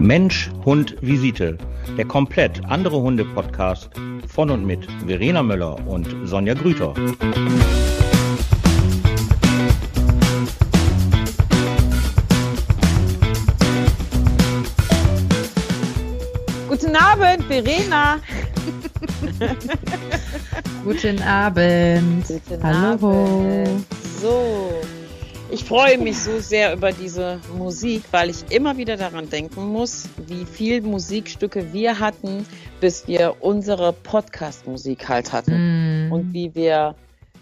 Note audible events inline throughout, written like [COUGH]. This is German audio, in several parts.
Mensch, Hund, Visite. Der komplett andere Hunde-Podcast von und mit Verena Möller und Sonja Grüter. Guten Abend, Verena. Guten Abend. Guten Hallo. Abend. So, ich freue mich so sehr über diese Musik, weil ich immer wieder daran denken muss, wie viel Musikstücke wir hatten, bis wir unsere Podcast-Musik halt hatten. Mm. Und wie wir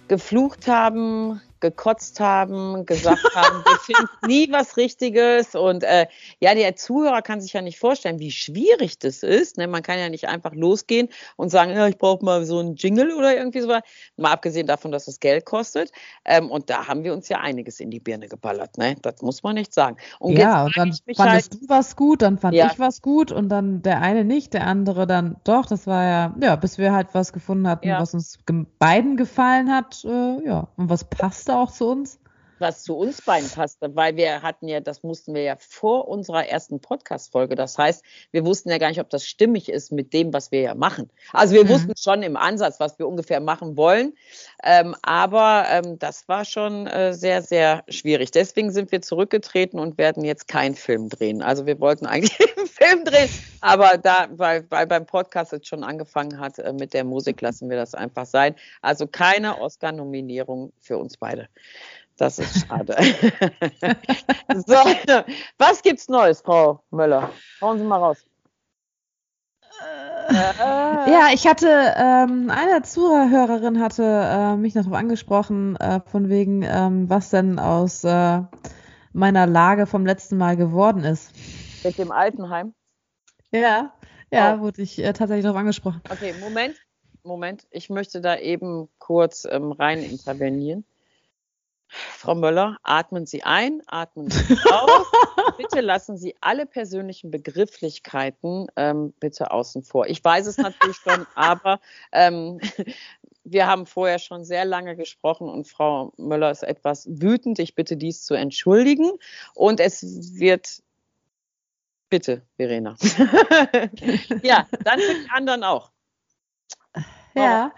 geflucht haben, gekotzt haben, gesagt [LAUGHS] haben, wir finden nie was Richtiges. Und äh, ja, der Zuhörer kann sich ja nicht vorstellen, wie schwierig das ist. Ne? Man kann ja nicht einfach losgehen und sagen, ja, ich brauche mal so einen Jingle oder irgendwie so. Mal abgesehen davon, dass es Geld kostet. Ähm, und da haben wir uns ja einiges in die Birne geballert. Ne? Das muss man nicht sagen. Und ja, und dann fandest halt, du was gut, dann fand Ja. ich was gut und dann der eine nicht, der andere dann doch. Das war ja, ja, bis wir halt was gefunden hatten, Ja. was uns beiden gefallen hat, äh, ja, und was passte auch zu uns. Was zu uns beiden passte, weil wir hatten ja, das mussten wir ja vor unserer ersten Podcast-Folge. Das heißt, wir wussten ja gar nicht, ob das stimmig ist mit dem, was wir ja machen. Also wir Mhm. wussten schon im Ansatz, was wir ungefähr machen wollen, ähm, aber ähm, das war schon äh, sehr, sehr schwierig. Deswegen sind wir zurückgetreten und werden jetzt keinen Film drehen. Also wir wollten eigentlich [LAUGHS] einen Film drehen, aber da, weil, weil beim Podcast jetzt schon angefangen hat äh, mit der Musik, lassen wir das einfach sein. Also keine Oscar-Nominierung für uns beide. Das ist schade. [LAUGHS] so, was gibt's Neues, Frau Möller? Hauen Sie mal raus. Äh, Ja, ich hatte, ähm, eine Zuhörerin hatte äh, mich noch darauf angesprochen, äh, von wegen, ähm, was denn aus äh, meiner Lage vom letzten Mal geworden ist. Mit dem Altenheim. Ja, ja, Oh. wurde ich äh, tatsächlich darauf angesprochen. Okay, Moment, Moment. Ich möchte da eben kurz ähm, rein intervenieren. Frau Möller, atmen Sie ein, atmen Sie aus. [LAUGHS] bitte lassen Sie alle persönlichen Begrifflichkeiten ähm, bitte außen vor. Ich weiß es natürlich schon, [LAUGHS] aber ähm, wir haben vorher schon sehr lange gesprochen und Frau Möller ist etwas wütend. Ich bitte dies zu entschuldigen. Und es wird. Bitte, Verena. [LAUGHS] ja, dann für die anderen auch. Ja.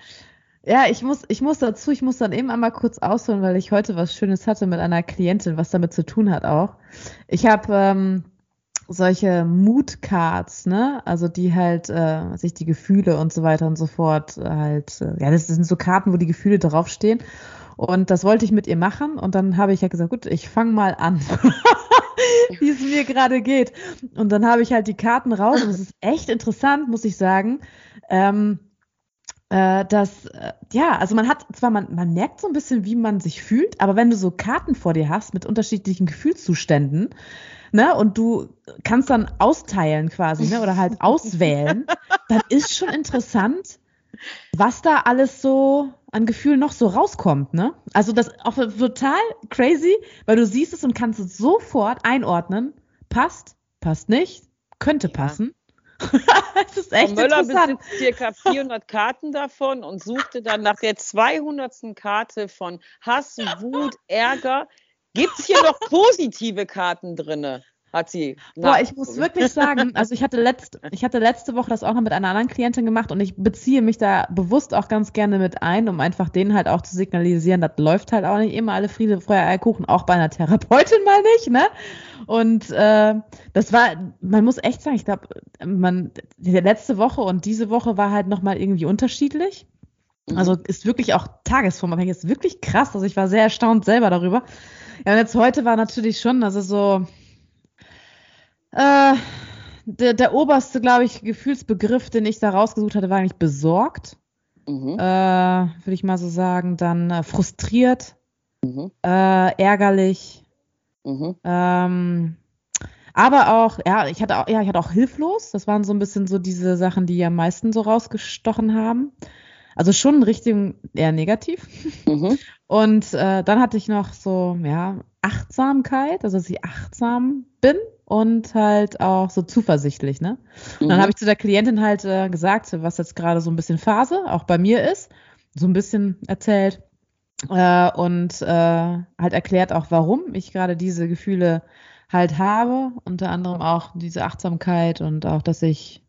Ja, ich muss, ich muss dazu, ich muss dann eben einmal kurz ausholen, weil ich heute was Schönes hatte mit einer Klientin, was damit zu tun hat auch. Ich habe ähm, solche Mood-Cards, ne? Also die halt äh, sich die Gefühle und so weiter und so fort halt, äh, ja, das sind so Karten, wo die Gefühle draufstehen. Und das wollte ich mit ihr machen und dann habe ich ja gesagt, gut, ich fange mal an, [LAUGHS] wie es mir gerade geht. Und dann habe ich halt die Karten raus und es ist echt interessant, muss ich sagen. Ähm, äh, dass, äh, ja, also man hat zwar, man, man merkt so ein bisschen, wie man sich fühlt, aber wenn du so Karten vor dir hast mit unterschiedlichen Gefühlszuständen, ne, und du kannst dann austeilen quasi, ne, oder halt [LAUGHS] auswählen, dann ist schon interessant, was da alles so an Gefühlen noch so rauskommt, ne? Also das ist auch total crazy, weil du siehst es und kannst es sofort einordnen. Passt, passt nicht, könnte Ja. passen. [LAUGHS] Es ist Frau echt Möller interessant. besitzt circa 400 Karten davon und suchte dann nach der 200. Karte von Hass, Wut, Ärger. Gibt es hier noch positive Karten drinne? Hat sie. Boah, ich muss wirklich sagen, also ich hatte, letzt, ich hatte letzte Woche das auch noch mit einer anderen Klientin gemacht und ich beziehe mich da bewusst auch ganz gerne mit ein, um einfach denen halt auch zu signalisieren, das läuft halt auch nicht immer alle Friede, Feuer, Eierkuchen, auch bei einer Therapeutin [LAUGHS] mal nicht, ne? Und äh, das war, man muss echt sagen, ich glaube, man, die letzte Woche und diese Woche war halt nochmal irgendwie unterschiedlich. Mhm. Also ist wirklich auch tagesformabhängig, ist wirklich krass. Also ich war sehr erstaunt selber darüber. Ja, und jetzt heute war natürlich schon, also so, äh, der, der oberste, glaube ich, Gefühlsbegriff, den ich da rausgesucht hatte, war eigentlich besorgt, Mhm. äh, würde ich mal so sagen. Dann äh, frustriert, Mhm. äh, ärgerlich, Mhm. ähm, aber auch, ja, ich hatte auch, ja, ich hatte auch hilflos. Das waren so ein bisschen so diese Sachen, die am meisten so rausgestochen haben. Also schon in Richtung eher negativ. Mhm. [LAUGHS] Und äh, dann hatte ich noch so, ja, Achtsamkeit, also dass ich achtsam bin und halt auch so zuversichtlich, ne? Und dann Mhm. habe ich zu der Klientin halt äh, gesagt, was jetzt gerade so ein bisschen Phase auch bei mir ist, so ein bisschen erzählt äh, und äh, halt erklärt auch, warum ich gerade diese Gefühle halt habe. Unter anderem auch diese Achtsamkeit und auch, dass ich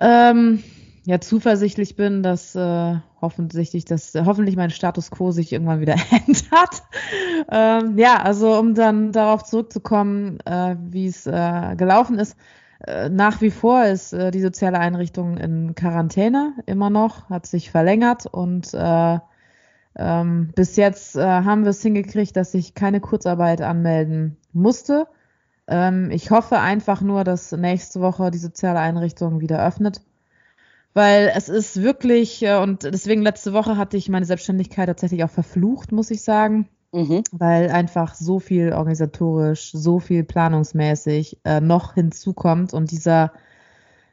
ähm, ja zuversichtlich bin, dass äh, hoffentlich, dass äh, hoffentlich mein Status quo sich irgendwann wieder [LAUGHS] ändert. ähm, ja, also um dann darauf zurückzukommen, äh, wie es äh, gelaufen ist. Äh, nach wie vor ist äh, die soziale Einrichtung in Quarantäne immer noch, hat sich verlängert und äh, ähm, bis jetzt äh, haben wir es hingekriegt, dass ich keine Kurzarbeit anmelden musste. Ähm, ich hoffe einfach nur, dass nächste Woche die soziale Einrichtung wieder öffnet weil es ist wirklich, äh, und deswegen letzte Woche hatte ich meine Selbstständigkeit tatsächlich auch verflucht, muss ich sagen. Mhm. Weil einfach so viel organisatorisch, so viel planungsmäßig äh, noch hinzukommt und dieser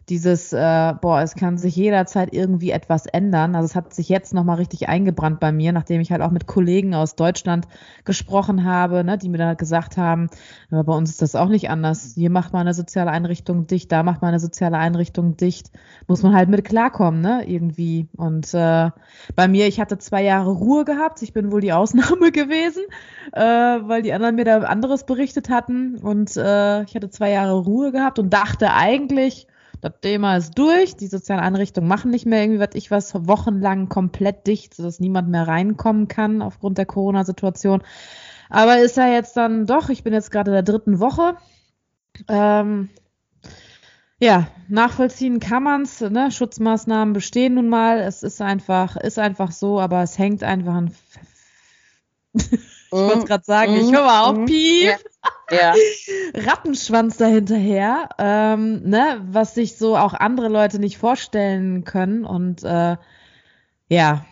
dieses, äh, boah, es kann sich jederzeit irgendwie etwas ändern. Also es hat sich jetzt nochmal richtig eingebrannt bei mir, nachdem ich halt auch mit Kollegen aus Deutschland gesprochen habe, ne, die mir dann halt gesagt haben, bei uns ist das auch nicht anders. Hier macht man eine soziale Einrichtung dicht, da macht man eine soziale Einrichtung dicht. Muss man halt mit klarkommen, ne, irgendwie. Und äh, bei mir, ich hatte zwei Jahre Ruhe gehabt. Ich bin wohl die Ausnahme [LAUGHS] gewesen, äh, weil die anderen mir da anderes berichtet hatten. Und äh, ich hatte zwei Jahre Ruhe gehabt und dachte eigentlich, das Thema ist durch, die sozialen Einrichtungen machen nicht mehr irgendwie, was ich was, wochenlang komplett dicht, sodass niemand mehr reinkommen kann aufgrund der Corona-Situation. Aber ist ja jetzt dann doch, ich bin jetzt gerade in der dritten Woche. Ähm, ja, nachvollziehen kann man's, ne? Schutzmaßnahmen bestehen nun mal. Es ist einfach, ist einfach so, aber es hängt einfach an. Ich wollte gerade sagen, ich höre mal auf, mm, piep. Ja. [LAUGHS] Rattenschwanz dahinterher, ähm, ne, was sich so auch andere Leute nicht vorstellen können. Und äh, ja,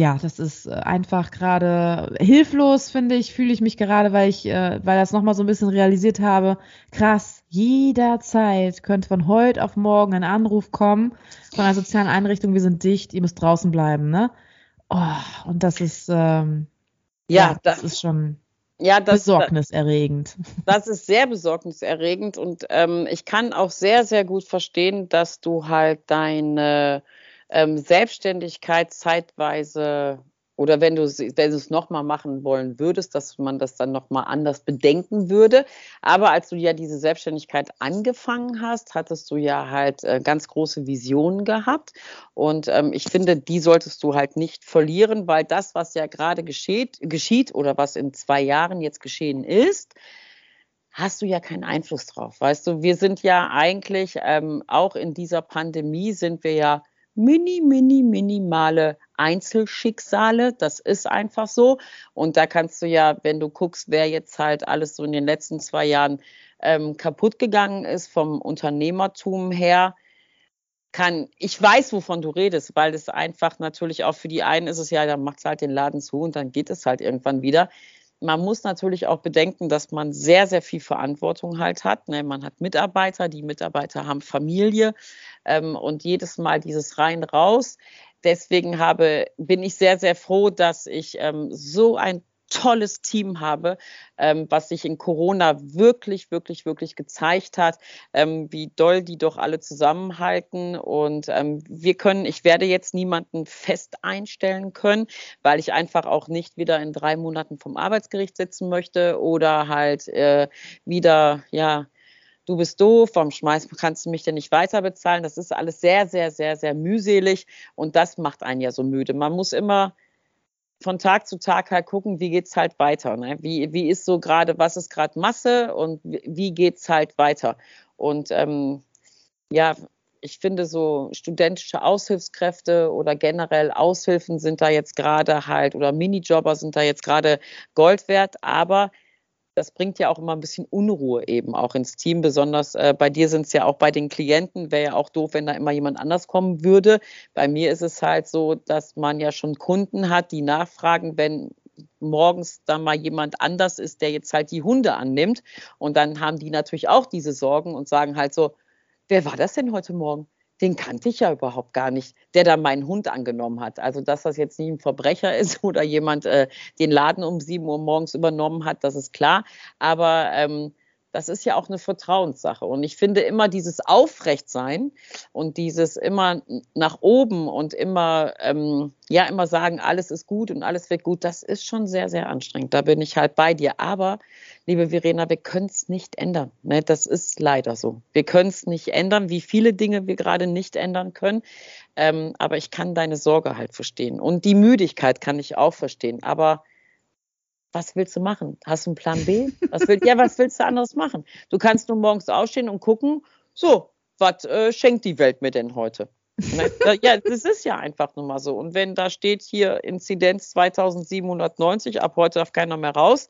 ja, das ist einfach gerade hilflos, finde ich, fühle ich mich gerade, weil ich, äh, weil das nochmal so ein bisschen realisiert habe. Krass, jederzeit könnte von heute auf morgen ein Anruf kommen von einer sozialen Einrichtung, wir sind dicht, ihr müsst draußen bleiben, ne? Oh, und das ist, ähm, ja, ja das, das ist schon ja, das, besorgniserregend. [LAUGHS] Das ist sehr besorgniserregend und ähm, ich kann auch sehr, sehr gut verstehen, dass du halt deine ähm, Selbstständigkeit zeitweise oder wenn du, wenn es nochmal machen wollen würdest, dass man das dann nochmal anders bedenken würde. Aber als du ja diese Selbstständigkeit angefangen hast, hattest du ja halt äh, ganz große Visionen gehabt. Und ähm, ich finde, die solltest du halt nicht verlieren, weil das, was ja gerade geschieht, geschieht oder was in zwei Jahren jetzt geschehen ist, hast du ja keinen Einfluss drauf. Weißt du, wir sind ja eigentlich ähm, auch in dieser Pandemie sind wir ja mini, mini, minimale Einzelschicksale. Das ist einfach so. Und da kannst du ja, wenn du guckst, wer jetzt halt alles so in den letzten zwei Jahren ähm, kaputt gegangen ist vom Unternehmertum her, kann, ich weiß, wovon du redest, weil es einfach natürlich auch für die einen ist es ja, dann macht es halt den Laden zu und dann geht es halt irgendwann wieder man muss natürlich auch bedenken, dass man sehr, sehr viel Verantwortung halt hat. Ne? Man hat Mitarbeiter, die Mitarbeiter haben Familie ähm, und jedes Mal dieses rein raus. Deswegen habe, bin ich sehr, sehr froh, dass ich ähm, so ein tolles Team habe, ähm, was sich in Corona wirklich, wirklich, wirklich gezeigt hat, ähm, wie doll die doch alle zusammenhalten. Und ähm, wir können, ich werde jetzt niemanden fest einstellen können, weil ich einfach auch nicht wieder in drei Monaten vom Arbeitsgericht sitzen möchte oder halt äh, wieder, ja, du bist doof, warum schmeißt, kannst du mich denn nicht weiter bezahlen? Das ist alles sehr, sehr, sehr, sehr mühselig und das macht einen ja so müde. Man muss immer von Tag zu Tag halt gucken, wie geht's halt weiter. Ne? Wie, wie ist so gerade, was ist gerade Masse und wie geht's halt weiter? Und ähm, ja, ich finde so studentische Aushilfskräfte oder generell Aushilfen sind da jetzt gerade halt oder Minijobber sind da jetzt gerade Gold wert, aber das bringt ja auch immer ein bisschen Unruhe eben auch ins Team. Besonders äh, bei dir sind es ja auch bei den Klienten, wäre ja auch doof, wenn da immer jemand anders kommen würde. Bei mir ist es halt so, dass man ja schon Kunden hat, die nachfragen, wenn morgens da mal jemand anders ist, der jetzt halt die Hunde annimmt. Und dann haben die natürlich auch diese Sorgen und sagen halt so, wer war das denn heute Morgen? Den kannte ich ja überhaupt gar nicht, der da meinen Hund angenommen hat. Also, dass das jetzt nicht ein Verbrecher [LAUGHS] ist oder jemand äh, den Laden um sieben Uhr morgens übernommen hat, das ist klar. Aber ähm, das ist ja auch eine Vertrauenssache. Und ich finde immer dieses Aufrechtsein und dieses immer nach oben und immer, ähm, ja, immer sagen, alles ist gut und alles wird gut, das ist schon sehr, sehr anstrengend. Da bin ich halt bei dir. Aber, liebe Verena, wir können es nicht ändern. Ne? Das ist leider so. Wir können es nicht ändern, wie viele Dinge wir gerade nicht ändern können. Ähm, aber ich kann deine Sorge halt verstehen. Und die Müdigkeit kann ich auch verstehen. Aber was willst du machen? Hast du einen Plan B? Was will, ja, was willst du anderes machen? Du kannst nur morgens aufstehen und gucken, so, was äh, schenkt die Welt mir denn heute? Ne? [LAUGHS] ja, das ist ja einfach nur mal so. Und wenn da steht hier Inzidenz 2790, ab heute darf keiner mehr raus,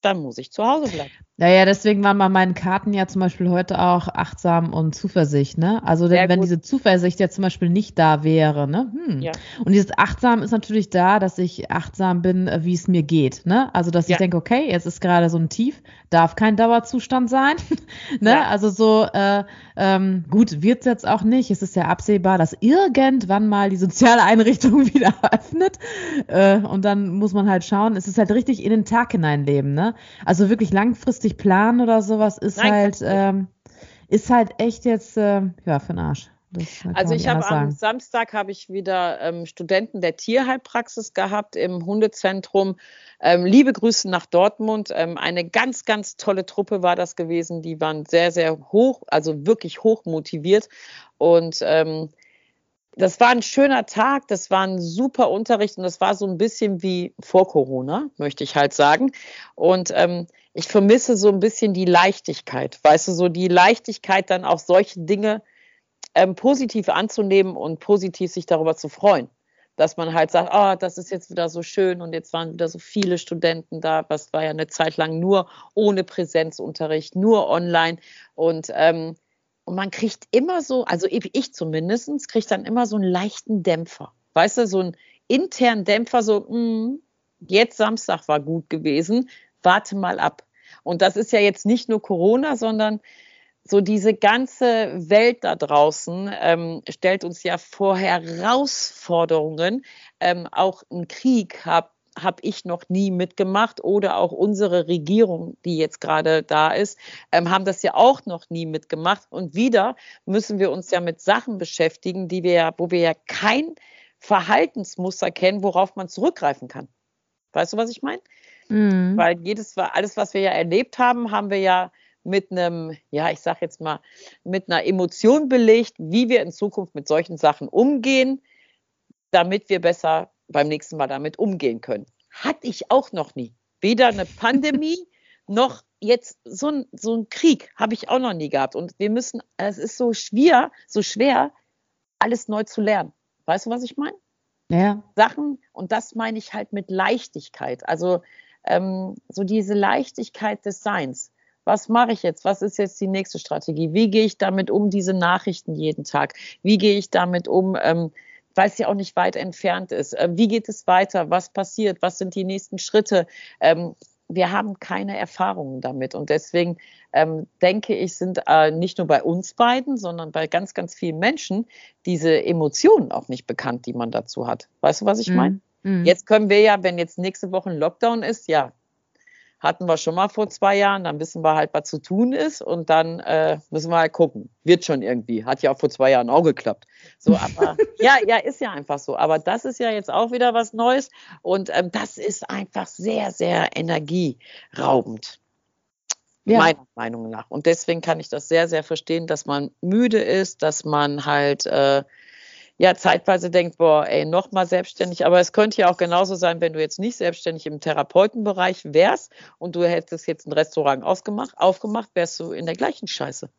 dann muss ich zu Hause bleiben. Naja, deswegen waren bei meinen Karten ja zum Beispiel heute auch achtsam und Zuversicht, ne? Also denn, wenn diese Zuversicht ja zum Beispiel nicht da wäre, ne? Hm. Ja. Und dieses achtsam ist natürlich da, dass ich achtsam bin, wie es mir geht, ne? Also dass ja. ich denke, okay, jetzt ist gerade so ein Tief, darf kein Dauerzustand sein, [LAUGHS] ne? Ja. Also so äh, ähm, gut wird's jetzt auch nicht. Es ist ja absehbar, dass irgendwann mal die soziale Einrichtung [LAUGHS] wieder öffnet äh, und dann muss man halt schauen. Es ist halt richtig in den Tag hineinleben, ne? Also wirklich langfristig planen oder sowas ist Nein, halt, ähm, ist halt echt jetzt, äh, ja, für den Arsch. Also ich habe am Samstag habe ich wieder ähm, Studenten der Tierheilpraxis gehabt im Hundezentrum. Ähm, liebe Grüße nach Dortmund. Ähm, eine ganz, ganz tolle Truppe war das gewesen. Die waren sehr, sehr hoch, also wirklich hoch motiviert. Und ähm, das war ein schöner Tag, das war ein super Unterricht und das war so ein bisschen wie vor Corona, möchte ich halt sagen. Und ähm, ich vermisse so ein bisschen die Leichtigkeit, weißt du, so die Leichtigkeit, dann auch solche Dinge ähm, positiv anzunehmen und positiv sich darüber zu freuen. Dass man halt sagt, oh, das ist jetzt wieder so schön und jetzt waren wieder so viele Studenten da. Was war ja eine Zeit lang nur ohne Präsenzunterricht, nur online. Und, ähm, und man kriegt immer so, also ich zumindest, kriege dann immer so einen leichten Dämpfer. Weißt du, so einen internen Dämpfer, so, mh, hm, jetzt Samstag war gut gewesen, warte mal ab. Und das ist ja jetzt nicht nur Corona, sondern so diese ganze Welt da draußen ähm, stellt uns ja vor Herausforderungen. Ähm, auch ein Krieg habe hab ich noch nie mitgemacht oder auch unsere Regierung, die jetzt gerade da ist, ähm, haben das ja auch noch nie mitgemacht. Und wieder müssen wir uns ja mit Sachen beschäftigen, die wir, wo wir ja kein Verhaltensmuster kennen, worauf man zurückgreifen kann. Weißt du, was ich meine? Mhm. Weil jedes, alles, was wir ja erlebt haben, haben wir ja mit einem, ja, ich sag jetzt mal, mit einer Emotion belegt, wie wir in Zukunft mit solchen Sachen umgehen, damit wir besser beim nächsten Mal damit umgehen können. Hatte ich auch noch nie. Weder eine Pandemie [LAUGHS] noch jetzt so ein, so ein Krieg habe ich auch noch nie gehabt. Und wir müssen, es ist so schwer, so schwer, alles neu zu lernen. Weißt du, was ich meine? Ja. Sachen, und das meine ich halt mit Leichtigkeit. Also ähm, so diese Leichtigkeit des Seins. Was mache ich jetzt? Was ist jetzt die nächste Strategie? Wie gehe ich damit um, diese Nachrichten jeden Tag? Wie gehe ich damit um, ähm, weil es ja auch nicht weit entfernt ist? Äh, wie geht es weiter? Was passiert? Was sind die nächsten Schritte? Ähm, wir haben keine Erfahrungen damit. Und deswegen ähm, denke ich, sind äh, nicht nur bei uns beiden, sondern bei ganz, ganz vielen Menschen diese Emotionen auch nicht bekannt, die man dazu hat. Weißt du, was ich meine? Mhm. Jetzt können wir ja, wenn jetzt nächste Woche ein Lockdown ist, ja, hatten wir schon mal vor zwei Jahren, dann wissen wir halt, was zu tun ist und dann äh, müssen wir halt gucken. Wird schon irgendwie. Hat ja auch vor zwei Jahren auch geklappt. So, aber [LAUGHS] ja, ja, ist ja einfach so. Aber das ist ja jetzt auch wieder was Neues und ähm, das ist einfach sehr, sehr energieraubend. Ja. Meiner Meinung nach. Und deswegen kann ich das sehr, sehr verstehen, dass man müde ist, dass man halt äh, ja zeitweise denkt, boah, ey, nochmal selbstständig. Aber es könnte ja auch genauso sein, wenn du jetzt nicht selbstständig im Therapeutenbereich wärst und du hättest jetzt ein Restaurant aufgemacht, aufgemacht, wärst du in der gleichen Scheiße.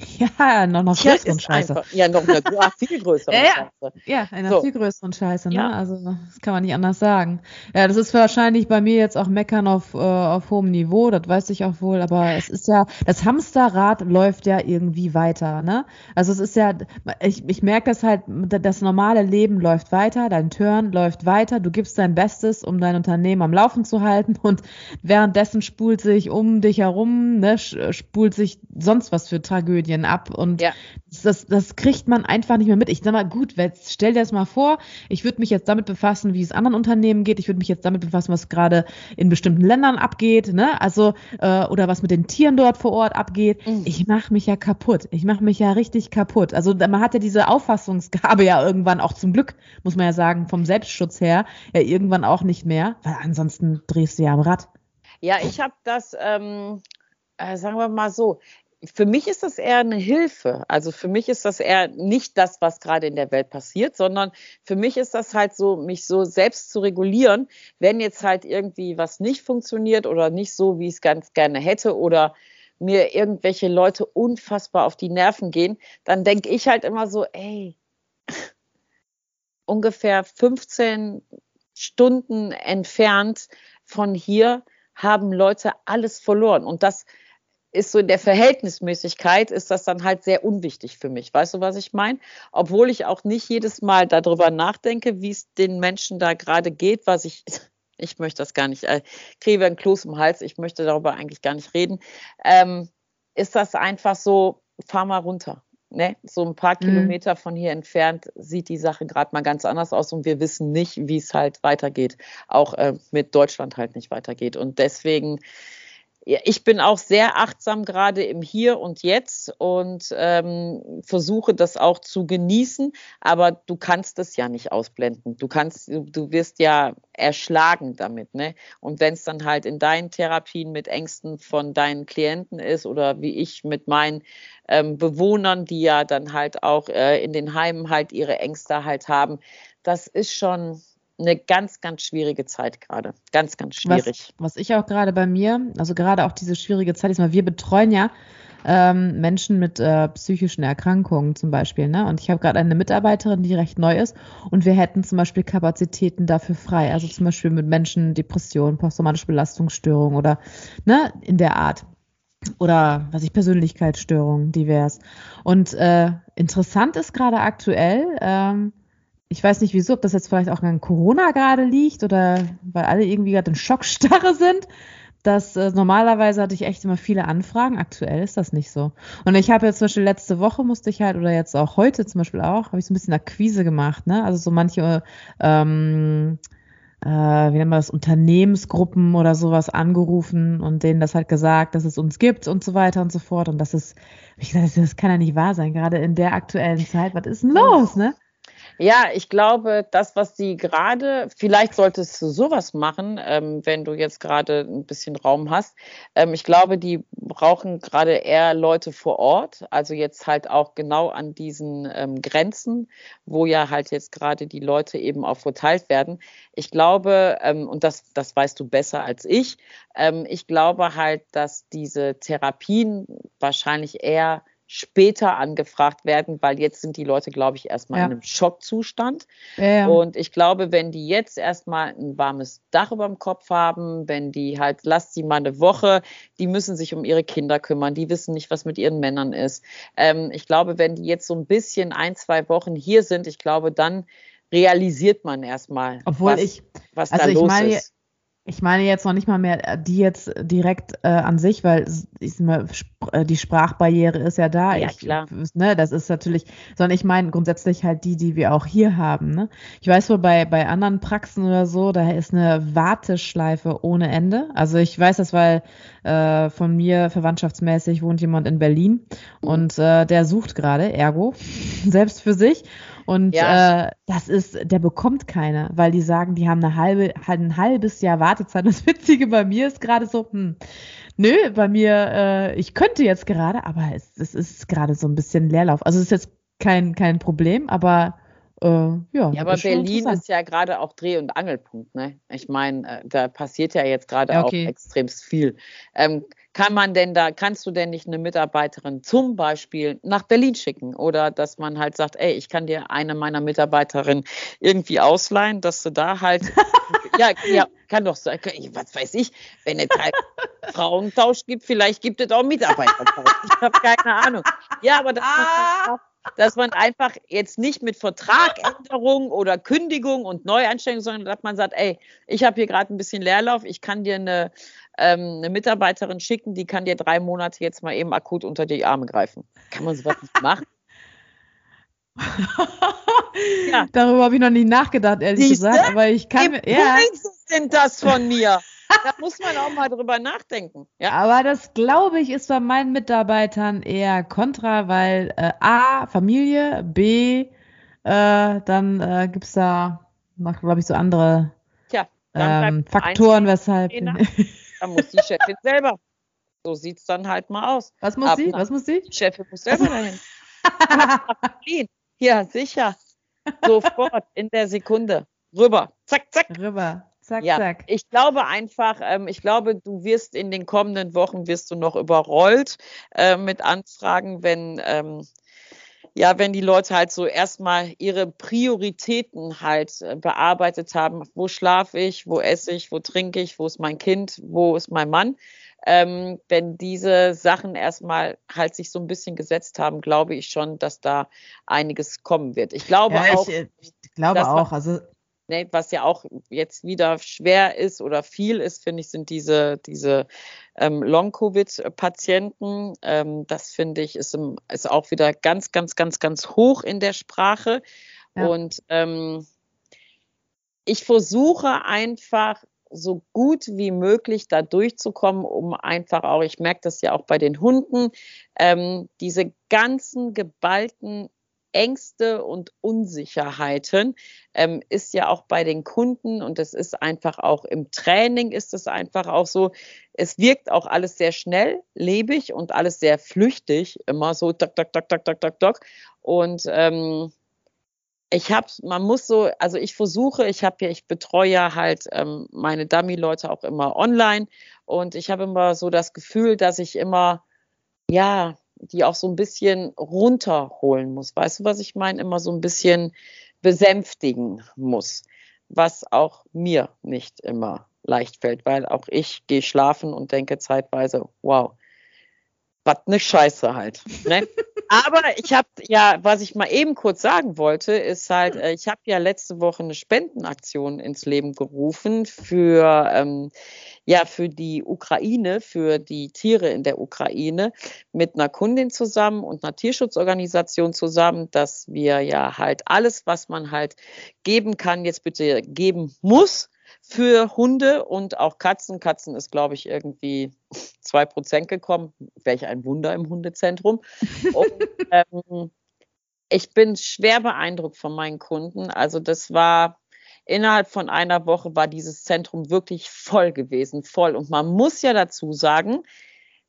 [LAUGHS] Ja, noch, noch größeren ja, Scheiße. Einfach, ja, noch eine viel [LAUGHS] größere ja, Scheiße. Ja, einer so. viel größeren Scheiße, ne? Ja. Also, das kann man nicht anders sagen. Ja, das ist wahrscheinlich bei mir jetzt auch Meckern auf, äh, auf hohem Niveau, das weiß ich auch wohl, aber es ist ja, das Hamsterrad läuft ja irgendwie weiter, ne? Also, es ist ja, ich, ich merke das halt, das normale Leben läuft weiter, dein Turn läuft weiter, du gibst dein Bestes, um dein Unternehmen am Laufen zu halten [LAUGHS] und währenddessen spult sich um dich herum, ne, spult sich sonst was für Tragödien Medien ab und ja. das, das kriegt man einfach nicht mehr mit. Ich sag mal, gut, stell dir das mal vor, ich würde mich jetzt damit befassen, wie es anderen Unternehmen geht, ich würde mich jetzt damit befassen, was gerade in bestimmten Ländern abgeht, ne? Also, äh, oder was mit den Tieren dort vor Ort abgeht. Mhm. Ich mache mich ja kaputt. Ich mache mich ja richtig kaputt. Also man hat ja diese Auffassungsgabe ja irgendwann auch zum Glück, muss man ja sagen, vom Selbstschutz her, ja irgendwann auch nicht mehr, weil ansonsten drehst du ja am Rad. Ja, ich habe das, ähm, äh, sagen wir mal so, für mich ist das eher eine Hilfe. Also für mich ist das eher nicht das, was gerade in der Welt passiert, sondern für mich ist das halt so, mich so selbst zu regulieren, wenn jetzt halt irgendwie was nicht funktioniert oder nicht so, wie ich es ganz gerne hätte oder mir irgendwelche Leute unfassbar auf die Nerven gehen, dann denke ich halt immer so, ey, [LAUGHS] ungefähr 15 Stunden entfernt von hier haben Leute alles verloren. Und das ist so in der Verhältnismäßigkeit, ist das dann halt sehr unwichtig für mich. Weißt du, was ich meine? Obwohl ich auch nicht jedes Mal darüber nachdenke, wie es den Menschen da gerade geht, was ich, [LAUGHS] ich möchte das gar nicht, äh, kriege ein Kloß im Hals, ich möchte darüber eigentlich gar nicht reden, ähm, ist das einfach so, fahr mal runter. Ne? So ein paar mhm. Kilometer von hier entfernt sieht die Sache gerade mal ganz anders aus und wir wissen nicht, wie es halt weitergeht. Auch äh, mit Deutschland halt nicht weitergeht. Und deswegen ich bin auch sehr achtsam gerade im Hier und Jetzt und ähm, versuche das auch zu genießen, aber du kannst es ja nicht ausblenden. Du kannst, du wirst ja erschlagen damit, ne? Und wenn es dann halt in deinen Therapien mit Ängsten von deinen Klienten ist oder wie ich mit meinen ähm, Bewohnern, die ja dann halt auch äh, in den Heimen halt ihre Ängste halt haben, das ist schon, eine ganz, ganz schwierige Zeit gerade. Ganz, ganz schwierig. Was, was ich auch gerade bei mir, also gerade auch diese schwierige Zeit ist, weil wir betreuen ja ähm, Menschen mit äh, psychischen Erkrankungen zum Beispiel. Ne? Und ich habe gerade eine Mitarbeiterin, die recht neu ist und wir hätten zum Beispiel Kapazitäten dafür frei. Also zum Beispiel mit Menschen Depressionen, posttraumatische Belastungsstörungen oder ne, in der Art. Oder was ich, Persönlichkeitsstörungen, divers. Und äh, interessant ist gerade aktuell, ähm, ich weiß nicht wieso, ob das jetzt vielleicht auch an Corona gerade liegt oder weil alle irgendwie gerade in Schockstarre sind. dass äh, normalerweise hatte ich echt immer viele Anfragen. Aktuell ist das nicht so. Und ich habe jetzt zum Beispiel letzte Woche musste ich halt, oder jetzt auch heute zum Beispiel auch, habe ich so ein bisschen Akquise gemacht, ne? Also so manche, ähm, äh, wie nennen wir das, Unternehmensgruppen oder sowas angerufen und denen das halt gesagt, dass es uns gibt und so weiter und so fort. Und das ist, ich gesagt, das kann ja nicht wahr sein, gerade in der aktuellen Zeit. Was ist denn los, ne? Ja, ich glaube, das, was sie gerade, vielleicht solltest du sowas machen, ähm, wenn du jetzt gerade ein bisschen Raum hast. Ähm, ich glaube, die brauchen gerade eher Leute vor Ort, also jetzt halt auch genau an diesen ähm, Grenzen, wo ja halt jetzt gerade die Leute eben auch verteilt werden. Ich glaube, ähm, und das, das weißt du besser als ich, ähm, ich glaube halt, dass diese Therapien wahrscheinlich eher später angefragt werden, weil jetzt sind die Leute, glaube ich, erstmal ja. in einem Schockzustand. Ja, ja. Und ich glaube, wenn die jetzt erstmal ein warmes Dach über dem Kopf haben, wenn die halt, lasst sie mal eine Woche, die müssen sich um ihre Kinder kümmern, die wissen nicht, was mit ihren Männern ist. Ähm, ich glaube, wenn die jetzt so ein bisschen ein, zwei Wochen hier sind, ich glaube, dann realisiert man erstmal, was, ich, was also da los meine, ist. Ich meine jetzt noch nicht mal mehr äh, die jetzt direkt äh, an sich, weil ich, äh, die Sprachbarriere ist ja da. Ja, ich, klar. Ne, das ist natürlich, sondern ich meine grundsätzlich halt die, die wir auch hier haben. Ne? Ich weiß wohl bei, bei anderen Praxen oder so, da ist eine Warteschleife ohne Ende. Also ich weiß das, weil äh, von mir verwandtschaftsmäßig wohnt jemand in Berlin mhm. und äh, der sucht gerade, ergo, [LAUGHS] selbst für sich. Und ja. äh, das ist, der bekommt keine, weil die sagen, die haben eine halbe, ein halbes Jahr Wartezeit. Das Witzige bei mir ist gerade so, hm, nö, bei mir, äh, ich könnte jetzt gerade, aber es, es ist gerade so ein bisschen Leerlauf. Also es ist jetzt kein, kein Problem, aber äh, ja. Ja, aber Berlin ist ja gerade auch Dreh- und Angelpunkt, ne? Ich meine, äh, da passiert ja jetzt gerade ja, okay. auch extrem viel. Ähm, kann man denn da, kannst du denn nicht eine Mitarbeiterin zum Beispiel nach Berlin schicken oder dass man halt sagt, ey, ich kann dir eine meiner Mitarbeiterinnen irgendwie ausleihen, dass du da halt, [LAUGHS] ja, ja, kann doch sein, was weiß ich, wenn es halt [LAUGHS] Frauentausch gibt, vielleicht gibt es auch Mitarbeitertausch. Ich habe keine Ahnung. Ja, aber das ah dass man einfach jetzt nicht mit Vertragänderung oder Kündigung und Neueinstellung, sondern dass man sagt, ey, ich habe hier gerade ein bisschen Leerlauf, ich kann dir eine ähm, eine Mitarbeiterin schicken, die kann dir drei Monate jetzt mal eben akut unter die Arme greifen. Kann man sowas nicht machen? [LAUGHS] ja. Darüber habe ich noch nie nachgedacht, ehrlich Siehste? gesagt. Aber ich kann mir. Ja. sind das von mir? [LAUGHS] da muss man auch mal drüber nachdenken. Ja. Aber das, glaube ich, ist bei meinen Mitarbeitern eher kontra, weil äh, A, Familie, B, äh, dann äh, gibt es da noch, glaube ich, so andere Tja, ähm, Faktoren, weshalb. [LAUGHS] Dann muss die Chefin [LAUGHS] selber. So sieht es dann halt mal aus. Was muss sie? Was muss sie? Die Chefin muss selber dahin. [LAUGHS] ja, sicher. Sofort, in der Sekunde. Rüber. Zack, zack. Rüber. Zack, ja, zack. Ich glaube einfach, ähm, ich glaube, du wirst in den kommenden Wochen wirst du noch überrollt äh, mit Anfragen, wenn ähm, ja, wenn die Leute halt so erstmal ihre Prioritäten halt äh, bearbeitet haben, wo schlafe ich, wo esse ich, wo trinke ich, wo ist mein Kind, wo ist mein Mann, ähm, wenn diese Sachen erstmal halt sich so ein bisschen gesetzt haben, glaube ich schon, dass da einiges kommen wird. Ich glaube ja, auch. Ich, ich glaube auch. Also ne, was ja auch jetzt wieder schwer ist oder viel ist, finde ich, sind diese, diese ähm, Long-Covid-Patienten. Ähm, das finde ich ist, im, ist auch wieder ganz, ganz, ganz, ganz hoch in der Sprache. Ja. Und ähm, ich versuche einfach so gut wie möglich da durchzukommen, um einfach auch, ich merke das ja auch bei den Hunden, ähm, diese ganzen geballten Ängste und Unsicherheiten ähm, ist ja auch bei den Kunden und es ist einfach auch im Training ist es einfach auch so, es wirkt auch alles sehr schnell, lebig und alles sehr flüchtig, immer so dock, dock, dock, dock, dock, dock, dock. Und ähm, ich habe, man muss so, also ich versuche, ich habe ja, ich betreue ja halt ähm, meine Dummy-Leute auch immer online und ich habe immer so das Gefühl, dass ich immer, ja, die auch so ein bisschen runterholen muss. Weißt du, was ich meine? Immer so ein bisschen besänftigen muss, was auch mir nicht immer leicht fällt, weil auch ich gehe schlafen und denke zeitweise, wow, was eine Scheiße halt. Ne? [LAUGHS] Aber ich habe ja, was ich mal eben kurz sagen wollte, ist halt, äh, ich habe ja letzte Woche eine Spendenaktion ins Leben gerufen für ähm, ja für die Ukraine, für die Tiere in der Ukraine mit einer Kundin zusammen und einer Tierschutzorganisation zusammen, dass wir ja halt alles, was man halt geben kann, jetzt bitte geben muss für Hunde und auch Katzen. Katzen ist, glaube ich, irgendwie zwei Prozent gekommen. Welch ein Wunder im Hundezentrum. Und, [LAUGHS] ähm, ich bin schwer beeindruckt von meinen Kunden. Also das war innerhalb von einer Woche war dieses Zentrum wirklich voll gewesen, voll. Und man muss ja dazu sagen,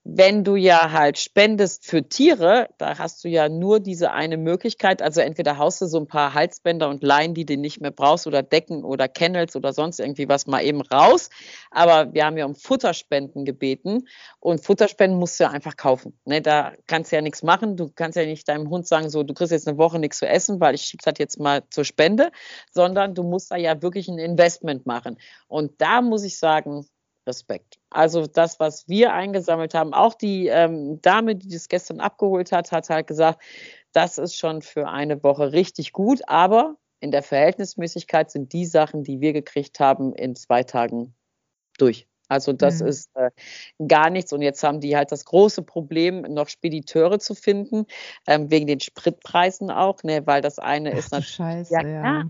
wenn du ja halt spendest für Tiere, da hast du ja nur diese eine Möglichkeit. Also entweder haust du so ein paar Halsbänder und Leinen, die du nicht mehr brauchst, oder Decken oder Kennels oder sonst irgendwie was mal eben raus. Aber wir haben ja um Futterspenden gebeten und Futterspenden musst du ja einfach kaufen. Ne, da kannst du ja nichts machen. Du kannst ja nicht deinem Hund sagen, so, du kriegst jetzt eine Woche nichts zu essen, weil ich schicke das jetzt mal zur Spende, sondern du musst da ja wirklich ein Investment machen. Und da muss ich sagen, Respekt. Also das, was wir eingesammelt haben, auch die ähm, Dame, die das gestern abgeholt hat, hat halt gesagt, das ist schon für eine Woche richtig gut, aber in der Verhältnismäßigkeit sind die Sachen, die wir gekriegt haben, in zwei Tagen durch. Also das mhm. ist äh, gar nichts. Und jetzt haben die halt das große Problem, noch Spediteure zu finden, ähm, wegen den Spritpreisen auch, ne, weil das eine Ach, ist natürlich. Scheiße, ja, ja.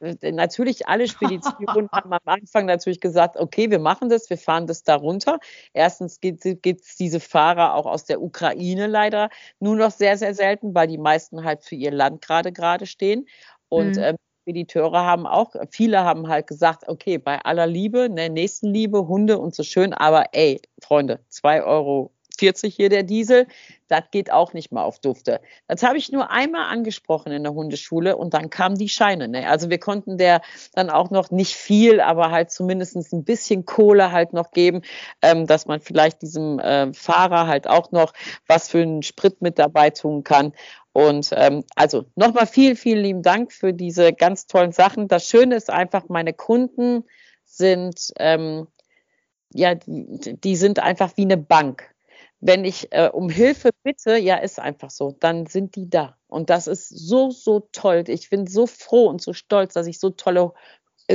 Äh, natürlich alle Speditionen [LAUGHS] haben am Anfang natürlich gesagt, okay, wir machen das, wir fahren das da runter. Erstens gibt es diese Fahrer auch aus der Ukraine leider nur noch sehr, sehr selten, weil die meisten halt für ihr Land gerade gerade stehen. Und mhm. ähm, Spediteure haben auch, viele haben halt gesagt, okay, bei aller Liebe, ne, Nächstenliebe, Hunde und so schön, aber ey, Freunde, zwei Euro 40 hier der Diesel, das geht auch nicht mal auf Dufte. Das habe ich nur einmal angesprochen in der Hundeschule und dann kamen die Scheine. Ne? Also wir konnten der dann auch noch nicht viel, aber halt zumindest ein bisschen Kohle halt noch geben, ähm, dass man vielleicht diesem äh, Fahrer halt auch noch was für einen Sprit mit dabei tun kann. Und ähm, also nochmal vielen, vielen lieben Dank für diese ganz tollen Sachen. Das Schöne ist einfach, meine Kunden sind ähm, ja, die sind einfach wie eine Bank wenn ich äh, um Hilfe bitte, ja, ist einfach so, dann sind die da. Und das ist so, so toll. Ich bin so froh und so stolz, dass ich so tolle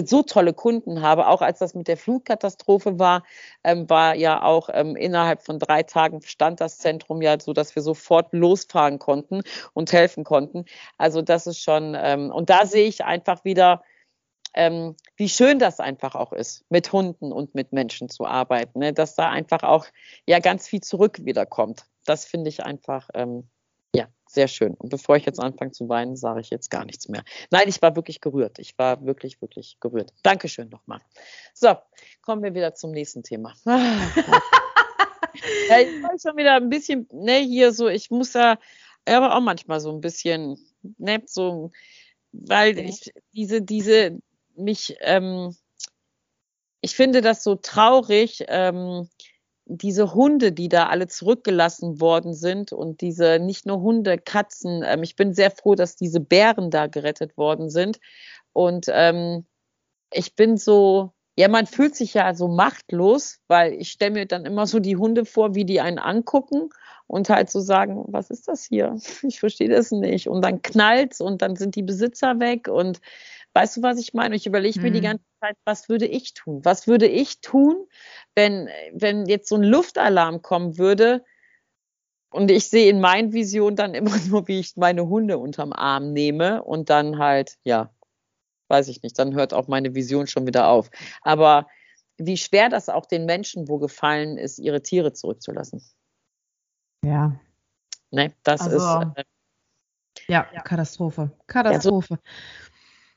so tolle Kunden habe. Auch als das mit der Flutkatastrophe war, ähm, war ja auch ähm, innerhalb von drei Tagen stand das Zentrum ja so, dass wir sofort losfahren konnten und helfen konnten. Also das ist schon, ähm, und da sehe ich einfach wieder, ähm, wie schön das einfach auch ist, mit Hunden und mit Menschen zu arbeiten, ne? dass da einfach auch ja ganz viel zurück wiederkommt. Das finde ich einfach ähm, ja sehr schön. Und bevor ich jetzt anfange zu weinen, sage ich jetzt gar nichts mehr. Nein, ich war wirklich gerührt. Ich war wirklich, wirklich gerührt. Dankeschön nochmal. So, kommen wir wieder zum nächsten Thema. [LAUGHS] ja, ich war schon wieder ein bisschen, ne, hier so, ich muss ja, aber auch manchmal so ein bisschen, ne, so, weil ich diese, diese, mich, ähm, ich finde das so traurig, ähm, diese Hunde, die da alle zurückgelassen worden sind und diese nicht nur Hunde, Katzen, ähm, ich bin sehr froh, dass diese Bären da gerettet worden sind. Und ähm, ich bin so, ja, man fühlt sich ja so machtlos, weil ich stelle mir dann immer so die Hunde vor, wie die einen angucken und halt so sagen, was ist das hier? [LAUGHS] Ich verstehe das nicht. Und dann knallt's und dann sind die Besitzer weg und Weißt du, was ich meine? Ich überlege mir die mhm. ganze Zeit, was würde ich tun? Was würde ich tun, wenn, wenn jetzt so ein Luftalarm kommen würde und ich sehe in meinen Visionen dann [LAUGHS] immer nur, wie ich meine Hunde unterm Arm nehme und dann halt, ja, weiß ich nicht, dann hört auch meine Vision schon wieder auf. Aber wie schwer das auch den Menschen wo gefallen ist, ihre Tiere zurückzulassen. Ja. Ne, das also, ist. Äh, ja, Katastrophe. Katastrophe. Ja, so,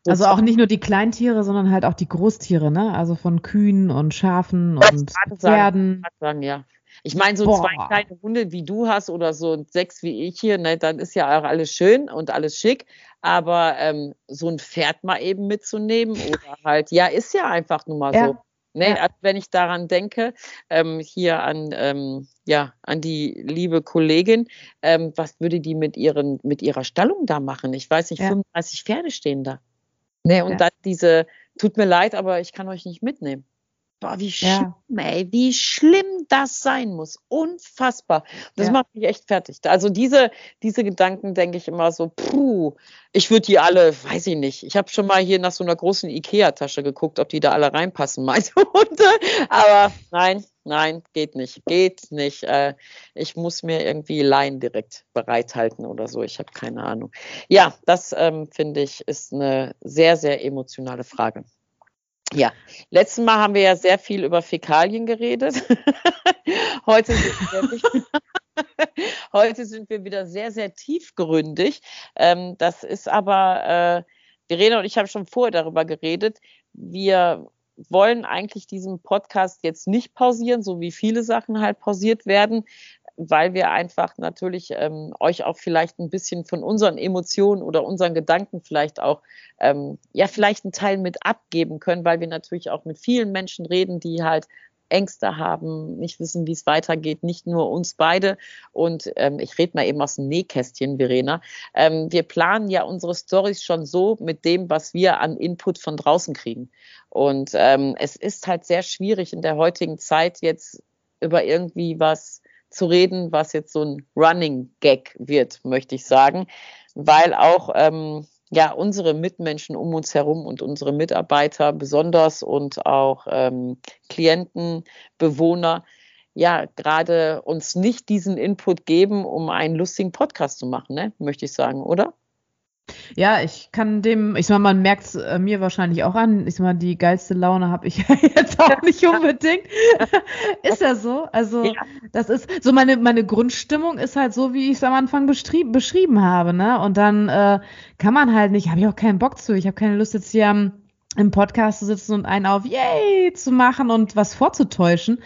also auch nicht nur die Kleintiere, sondern halt auch die Großtiere, ne? Also von Kühen und Schafen und Pferden. Sagen, ja. Ich meine, so Boah. zwei kleine Hunde wie du hast oder so sechs wie ich hier, ne, dann ist ja auch alles schön und alles schick. Aber ähm, so ein Pferd mal eben mitzunehmen oder halt, ja, ist ja einfach nur mal ja. so. Ne, ja. also wenn ich daran denke, ähm, hier an, ähm, ja, an die liebe Kollegin, ähm, was würde die mit, ihren, mit ihrer Stallung da machen? Ich weiß nicht, ja. 35 Pferde stehen da. Nee, und ja. dann diese, tut mir leid, aber ich kann euch nicht mitnehmen. Boah, wie schlimm, ja. ey, wie schlimm das sein muss. Unfassbar. Das ja. macht mich echt fertig. Also diese, diese Gedanken denke ich immer so, puh, ich würde die alle, weiß ich nicht. Ich habe schon mal hier nach so einer großen Ikea-Tasche geguckt, ob die da alle reinpassen, [LAUGHS] meine Hunde. Aber nein, nein, geht nicht, geht nicht. Äh, ich muss mir irgendwie Laien direkt bereithalten oder so. Ich habe keine Ahnung. Ja, das ähm, finde ich ist eine sehr, sehr emotionale Frage. Ja, letztes Mal haben wir ja sehr viel über Fäkalien geredet. [LAUGHS] Heute sind wir, [LAUGHS] Heute sind wir wieder sehr, sehr tiefgründig. Ähm, das ist aber, äh, Verena und ich haben schon vorher darüber geredet. Wir wollen eigentlich diesen Podcast jetzt nicht pausieren, so wie viele Sachen halt pausiert werden, weil wir einfach natürlich ähm, euch auch vielleicht ein bisschen von unseren Emotionen oder unseren Gedanken vielleicht auch, ähm, ja, vielleicht einen Teil mit abgeben können, weil wir natürlich auch mit vielen Menschen reden, die halt Ängste haben, nicht wissen, wie es weitergeht, nicht nur uns beide. Und ähm, ich rede mal eben aus dem Nähkästchen, Verena. Ähm, wir planen ja unsere Stories schon so mit dem, was wir an Input von draußen kriegen. Und ähm, es ist halt sehr schwierig in der heutigen Zeit jetzt über irgendwie was zu reden, was jetzt so ein Running Gag wird, möchte ich sagen, weil auch ähm, ja unsere Mitmenschen um uns herum und unsere Mitarbeiter besonders und auch ähm, Klienten, Bewohner ja gerade uns nicht diesen Input geben, um einen lustigen Podcast zu machen, ne? möchte ich sagen, oder? Ja, ich kann dem, ich sag mal, man merkt es äh, mir wahrscheinlich auch an. Ich sag mal, die geilste Laune habe ich ja [LAUGHS] jetzt auch nicht [LAUGHS] unbedingt. [LAUGHS] ist ja so. Also, ja. das ist so meine, meine Grundstimmung ist halt so, wie ich es am Anfang beschrieben habe, ne? Und dann äh, kann man halt nicht, habe ich auch keinen Bock zu. Ich habe keine Lust jetzt hier am, im Podcast zu sitzen und einen auf Yay zu machen und was vorzutäuschen.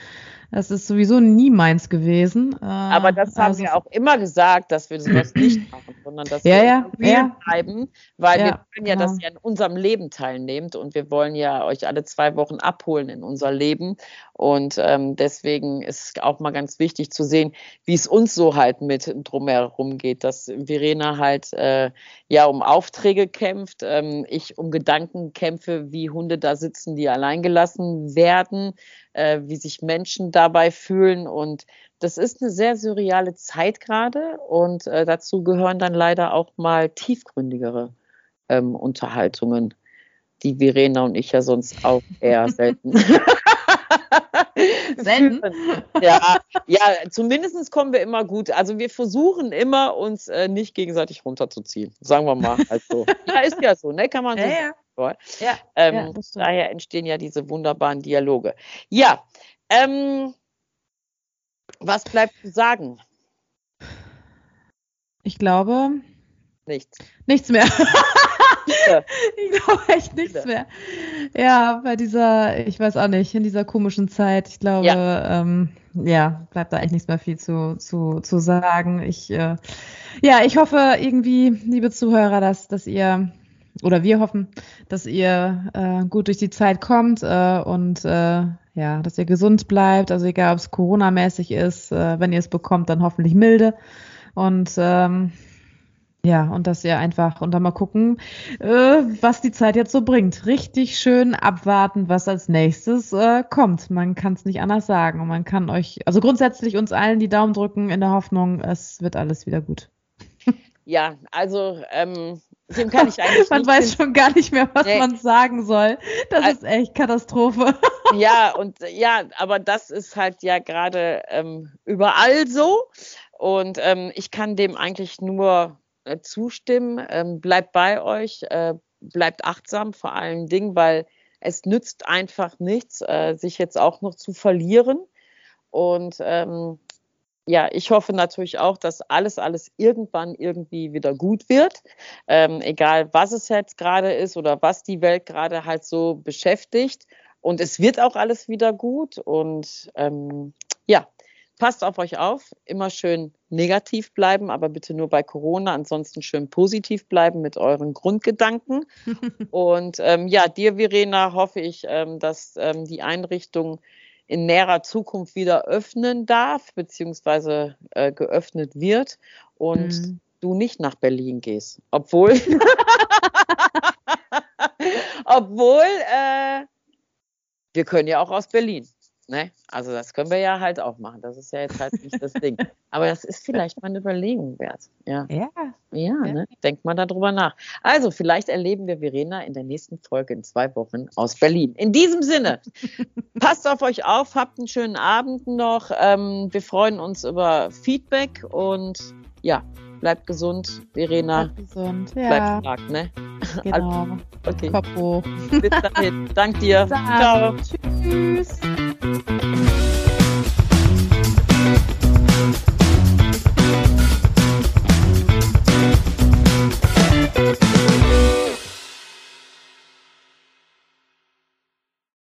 Das ist sowieso nie meins gewesen. Äh, Aber das haben also, wir auch immer gesagt, dass wir sowas nicht [CLEARS THROAT] machen, sondern dass ja, wir ja, ja. bleiben, weil ja, wir wollen ja, dass ihr an unserem Leben teilnehmt und wir wollen ja euch alle zwei Wochen abholen in unser Leben. Und ähm, deswegen ist auch mal ganz wichtig zu sehen, wie es uns so halt mit drumherum geht, dass Verena halt äh, ja um Aufträge kämpft, ähm, ich um Gedanken kämpfe, wie Hunde da sitzen, die alleingelassen werden äh, wie sich Menschen dabei fühlen. Und das ist eine sehr surreale Zeit gerade. Und äh, dazu gehören dann leider auch mal tiefgründigere ähm, Unterhaltungen. die Verena und ich ja sonst auch eher [LAUGHS] selten. [LAUGHS] Selten? [LAUGHS] ja, ja, zumindest kommen wir immer gut. Also wir versuchen immer, uns äh, nicht gegenseitig runterzuziehen. Sagen wir mal. Also, [LAUGHS] ja, ist ja so, ne? Kann man so Ja, sagen. ja. Ja, Ähm, ja, daher entstehen ja diese wunderbaren Dialoge. Ja, ähm, was bleibt zu sagen? Ich glaube, Nichts. nichts mehr. [LAUGHS] [LAUGHS] Ich glaube echt nichts mehr. Ja, bei dieser, ich weiß auch nicht, in dieser komischen Zeit, ich glaube, ja, ähm, ja bleibt da echt nichts mehr viel zu, zu, zu sagen. Ich, äh, ja, ich hoffe irgendwie, liebe Zuhörer, dass, dass ihr, oder wir hoffen, dass ihr äh, gut durch die Zeit kommt äh, und äh, ja, dass ihr gesund bleibt. Also egal, ob es Corona-mäßig ist, äh, wenn ihr es bekommt, dann hoffentlich milde. Und ähm, ja, und dass ihr einfach und dann mal gucken, äh, was die Zeit jetzt so bringt. Richtig schön abwarten, was als nächstes äh, kommt. Man kann es nicht anders sagen. Und man kann euch, also grundsätzlich uns allen die Daumen drücken in der Hoffnung, es wird alles wieder gut. Ja, also ähm, dem kann ich eigentlich [LAUGHS] Man weiß schon gar nicht mehr, was Nee. man sagen soll. Das Al- ist echt Katastrophe. [LAUGHS] Ja, und ja, aber das ist halt ja gerade ähm, überall so. Und ähm, ich kann dem eigentlich nur äh, zustimmen. Ähm, bleibt bei euch, äh, bleibt achtsam vor allen Dingen, weil es nützt einfach nichts, äh, sich jetzt auch noch zu verlieren. Und ähm, ja, ich hoffe natürlich auch, dass alles, alles irgendwann irgendwie wieder gut wird. Ähm, egal, was es jetzt gerade ist oder was die Welt gerade halt so beschäftigt. Und es wird auch alles wieder gut. Und ähm, ja, passt auf euch auf. Immer schön negativ bleiben, aber bitte nur bei Corona. Ansonsten schön positiv bleiben mit euren Grundgedanken. [LAUGHS] Und ähm, ja, dir, Verena, hoffe ich, ähm, dass ähm, die Einrichtung in näherer Zukunft wieder öffnen darf, beziehungsweise äh, geöffnet wird und Mhm. du nicht nach Berlin gehst. Obwohl, [LAUGHS] [LAUGHS] obwohl, äh, wir können ja auch aus Berlin. Ne? Also das können wir ja halt auch machen. Das ist ja jetzt halt nicht das Ding. Aber das ist vielleicht mal eine Überlegung wert. Ja. Ja, Ja, Ja. ne? denkt mal darüber nach. Also, vielleicht erleben wir Verena in der nächsten Folge in zwei Wochen aus Berlin. In diesem Sinne, [LAUGHS] passt auf euch auf, habt einen schönen Abend noch. Ähm, wir freuen uns über Feedback und ja, bleibt gesund. Verena, bleibt gesund. bleibt Ja, stark, ne? [LAUGHS] genau. Okay, Kopf hoch. bis dahin. Dank dir. Ciao. Tschüss.